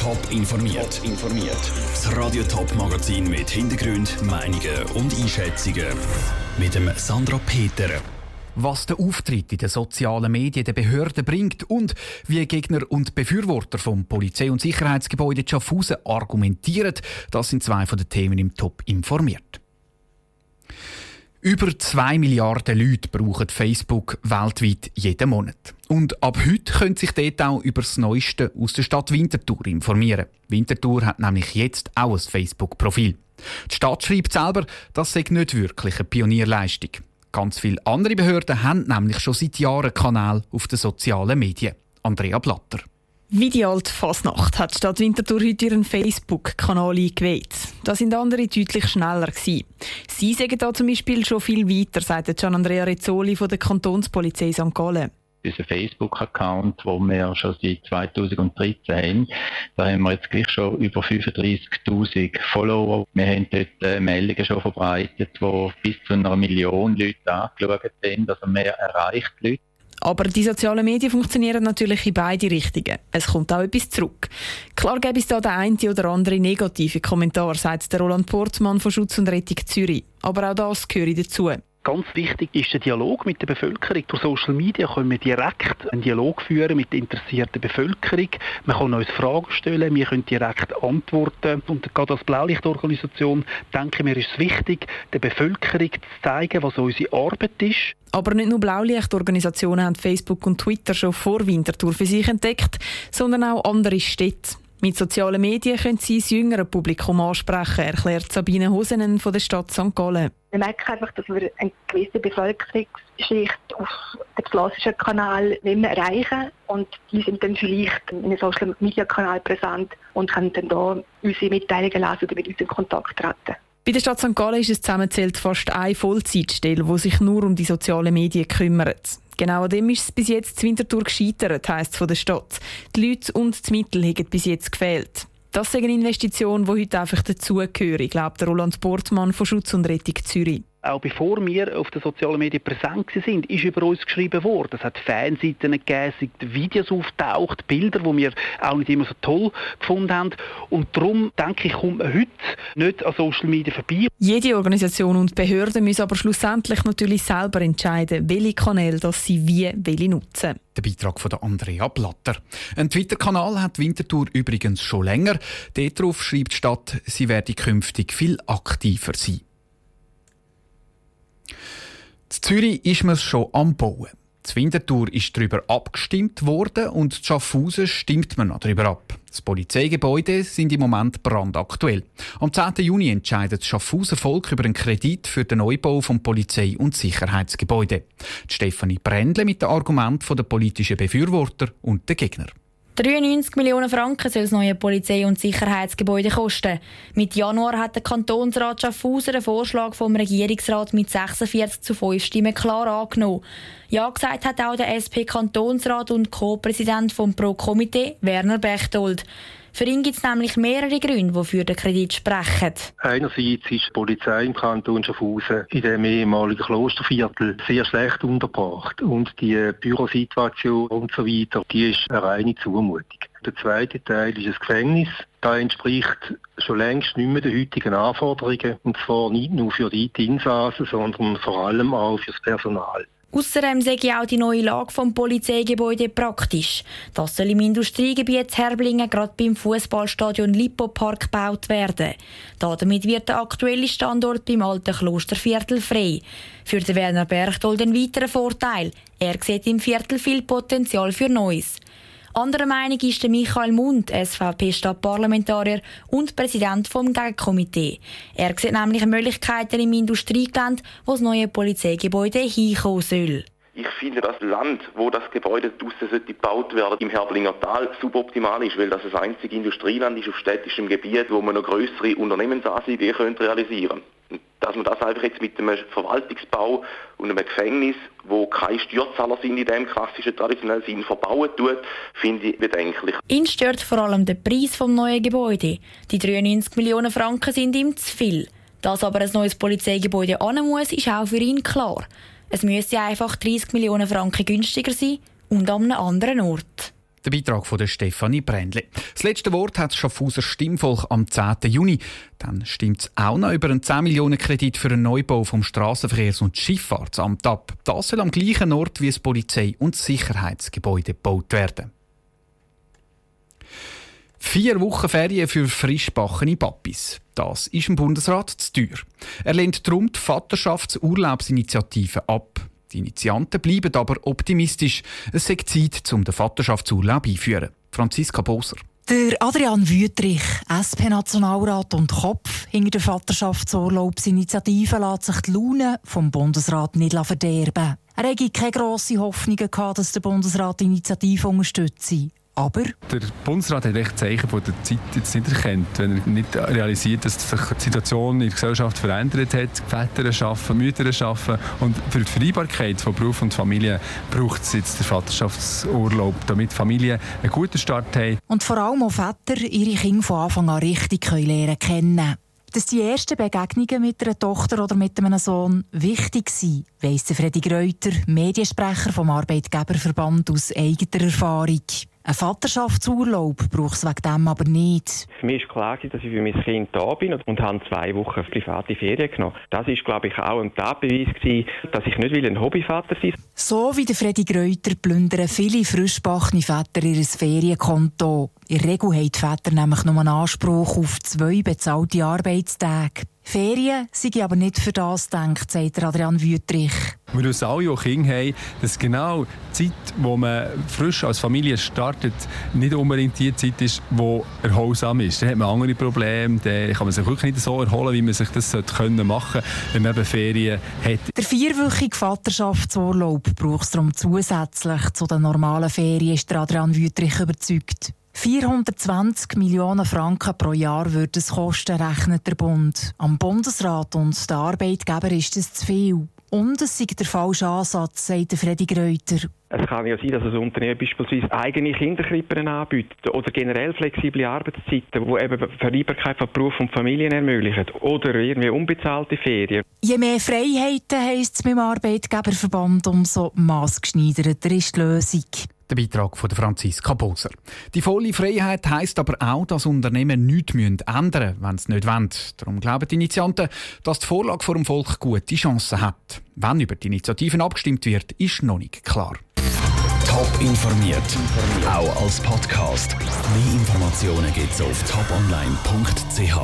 Top informiert. informiert. Das Radio Top Magazin mit Hintergrund, Meinungen und Einschätzungen mit dem Sandra Peter. Was der Auftritt in den sozialen Medien der Behörden bringt und wie Gegner und Befürworter vom Polizei- und Sicherheitsgebäude Schaffhausen argumentieren, das sind zwei von den Themen im Top informiert. Über 2 Milliarden Leute brauchen Facebook weltweit jeden Monat. Und ab heute können sich dort auch über das Neueste aus der Stadt Winterthur informieren. Winterthur hat nämlich jetzt auch ein Facebook-Profil. Die Stadt schreibt selber, das sei nicht wirklich eine Pionierleistung. Ganz viele andere Behörden haben nämlich schon seit Jahren Kanäle auf den sozialen Medien. Andrea Blatter. Wie die alte Fasnacht hat die Stadt Winterthur heute ihren Facebook-Kanal eingeweiht. Da sind andere deutlich schneller gewesen. Sie sagen da zum Beispiel schon viel weiter, sagt Gian Andrea Rezzoli von der Kantonspolizei St. Gallen. Unser Facebook-Account, den wir schon seit 2013 haben, da haben wir jetzt gleich schon über 35.000 Follower. Wir haben dort äh, Meldungen schon verbreitet, die bis zu einer Million Leute angeschaut sind, also mehr erreicht Leute. Aber die sozialen Medien funktionieren natürlich in beide Richtungen. Es kommt auch etwas zurück. Klar gäbe es da den einen oder andere negative Kommentar, sagt der Roland Portmann von Schutz und Rettung Zürich. Aber auch das gehört dazu. Ganz wichtig ist der Dialog mit der Bevölkerung. Durch Social Media können wir direkt einen Dialog führen mit der interessierten Bevölkerung. Man kann uns Fragen stellen, wir können direkt antworten. Und gerade als Blaulichtorganisation denken wir, ist es wichtig, der Bevölkerung zu zeigen, was unsere Arbeit ist. Aber nicht nur Blaulichtorganisationen haben Facebook und Twitter schon vor Winterthur für sich entdeckt, sondern auch andere Städte. Mit sozialen Medien können Sie das jüngere Publikum ansprechen, erklärt Sabine Hosenen von der Stadt St. Gallen. Wir merken einfach, dass wir eine gewisse Bevölkerungsschicht auf dem klassischen Kanal nicht mehr erreichen. Und die sind dann vielleicht in einem Social Media Kanal präsent und können dann da unsere Mitteilungen lesen oder mit uns in Kontakt treten. Bei der Stadt St. Gallen ist es zusammenzählt fast eine Vollzeitstelle, die sich nur um die sozialen Medien kümmert. Genau an dem ist es bis jetzt Winterthur gescheitert, heisst es von der Stadt. Die Leute und die Mittel haben bis jetzt gefehlt. Das ist eine Investition, die heute einfach dazugehört, glaubt Roland Portmann von Schutz und Rettung Zürich auch bevor wir auf den sozialen Medien präsent sind, ist über uns geschrieben worden. Es hat Fanseiten gegeben, sind Videos auftaucht, Bilder, die wir auch nicht immer so toll gefunden haben. Und darum denke ich, kommt man heute nicht an Social Media vorbei. Jede Organisation und Behörde müssen aber schlussendlich natürlich selber entscheiden, welche Kanäle das sie wie welche nutzen. Der Beitrag von Andrea Blatter. Ein Twitter-Kanal hat Winterthur übrigens schon länger. Darauf schreibt die Stadt, sie werde künftig viel aktiver sein. In Zürich ist man schon am Bauen. Die Winterthur ist darüber abgestimmt worden und in Schaffhausen stimmt man noch darüber ab. Das Polizeigebäude sind im Moment brandaktuell. Am 10. Juni entscheidet das Schaffhauser Volk über einen Kredit für den Neubau vom Polizei- und Sicherheitsgebäude. Stefanie Brändle mit dem Argument der politischen Befürworter und der Gegner. 93 Millionen Franken soll das neue Polizei- und Sicherheitsgebäude kosten. Mit Januar hat der Kantonsrat Schaffhauser den Vorschlag vom Regierungsrat mit 46 zu 5 Stimmen klar angenommen. Ja gesagt hat auch der SP-Kantonsrat und Co-Präsident vom Pro-Komitee Werner Bechtold. Für ihn gibt es nämlich mehrere Gründe, die für den Kredit sprechen. Einerseits ist die Polizei im Kanton Schaffhausen in dem ehemaligen Klosterviertel sehr schlecht untergebracht und die Bürosituation und so weiter, die ist eine reine Zumutung. Der zweite Teil ist das Gefängnis. Da entspricht schon längst nicht mehr den heutigen Anforderungen und zwar nicht nur für die Insassen, sondern vor allem auch für das Personal. Außerdem sehe ich auch die neue Lage vom Polizeigebäude praktisch. Das soll im Industriegebiet Herblingen gerade beim Fußballstadion Lippo Park gebaut werden. Damit wird der aktuelle Standort beim alten Klosterviertel frei. Für den Werner Berchtold ein weiterer Vorteil. Er sieht im Viertel viel Potenzial für Neues. Anderer Meinung ist der Michael Mund, SVP-Stadtparlamentarier und Präsident vom Gegenkomitee. Er sieht nämlich Möglichkeiten im Industriegelände, wo das neue Polizeigebäude hinkommen soll. Ich finde, das Land, wo das Gebäude draussen sollte gebaut werden, im Herblinger Tal, suboptimal ist, weil das das einzige Industrieland ist auf städtischem Gebiet, wo man noch größere Unternehmensansiedlungen realisieren könnte dass man das einfach jetzt mit einem Verwaltungsbau und einem Gefängnis, wo keine Steuerzahler sind in dem klassischen traditionellen Sinn, verbauen tut, finde ich bedenklich. Ihn stört vor allem der Preis vom neuen Gebäude. Die 93 Millionen Franken sind ihm zu viel. Dass aber ein neues Polizeigebäude an muss, ist auch für ihn klar. Es müsste einfach 30 Millionen Franken günstiger sein und an einem anderen Ort. Der Beitrag von Stefanie Brändle. Das letzte Wort hat das Schaffhauser Stimmvolk am 10. Juni. Dann stimmt es auch noch über einen 10 Millionen Kredit für einen Neubau vom Straßenverkehrs- und Schifffahrtsamt ab. Das soll am gleichen Ort wie das Polizei- und Sicherheitsgebäude gebaut werden. Vier Wochen Ferien für frischbackene Papis. Das ist im Bundesrat zu teuer. Er lehnt darum die Vaterschaftsurlaubsinitiative ab. Die Initianten bleiben aber optimistisch. Es sei Zeit, um den Vaterschaftsurlaub einzuführen. Franziska Boser. Der Adrian Wüttrich, SP-Nationalrat und Kopf hinter der Vaterschaftsurlaubsinitiative, lässt sich die Laune vom Bundesrat nicht verderben. Er hätte keine grosse Hoffnungen dass der Bundesrat die Initiative unterstütze. Aber der Bundesrat hat echt Zeichen von der Zeit jetzt nicht erkannt, wenn er nicht realisiert, dass sich die Situation in der Gesellschaft verändert hat. Väter arbeiten, Mütter arbeiten und für die Vereinbarkeit von Beruf und Familie braucht es jetzt den Vaterschaftsurlaub, damit Familien einen guten Start haben. Und vor allem auch Väter ihre Kinder von Anfang an richtig lernen kennen dass die ersten Begegnungen mit einer Tochter oder mit einem Sohn wichtig sind, weiss Freddy Greuter, Mediensprecher vom Arbeitgeberverband aus eigener Erfahrung. Ein Vaterschaftsurlaub braucht es wegen dem aber nicht. Für mich war klar, dass ich für mein Kind da bin und habe zwei Wochen private Ferien genommen. Das war, glaube ich, auch ein Tatbeweis, dass ich nicht ein Hobbyvater sein will. So wie der Freddy Greuter plündern viele frischbachene Väter ihr Ferienkonto. In der Regel haben die Väter nämlich nur einen Anspruch auf zwei bezahlte Arbeitstage. Ferien sind aber nicht für das gedacht, sagt Adrian Wüttrich. Wir wissen alle, die Kinder haben, dass genau die Zeit, wo man frisch als Familie startet, nicht unbedingt die Zeit ist, die erholsam ist. Dann hat man andere Probleme, dann kann man sich wirklich nicht so erholen, wie man sich das machen sollte, wenn man eben Ferien hat. Der vierwöchige Vaterschaftsurlaub braucht es darum zusätzlich zu den normalen Ferien, ist Adrian Wüttrich überzeugt. 420 Millionen Franken pro Jahr würde es kosten, rechnet der Bund. Am Bundesrat und den Arbeitgeber ist das zu viel. Und es sei der falsche Ansatz, sagt Freddy Greuter. Es kann ja sein, dass ein Unternehmen beispielsweise eigene Kinderkrippen anbietet oder generell flexible Arbeitszeiten, die eben Vereinbarkeit von Beruf und Familie ermöglichen oder irgendwie unbezahlte Ferien. Je mehr Freiheiten heisst es beim Arbeitgeberverband, umso maßgeschneiderter ist die Lösung. Der Beitrag von Franziska Boser. Die volle Freiheit heisst aber auch, dass Unternehmen nichts ändern müssen, wenn sie nicht wollen. Darum glauben die Initianten, dass die Vorlage vor dem Volk gute Chancen hat. Wenn über die Initiativen abgestimmt wird, ist noch nicht klar. Top informiert, auch als Podcast. Mehr Informationen gibt es auf toponline.ch.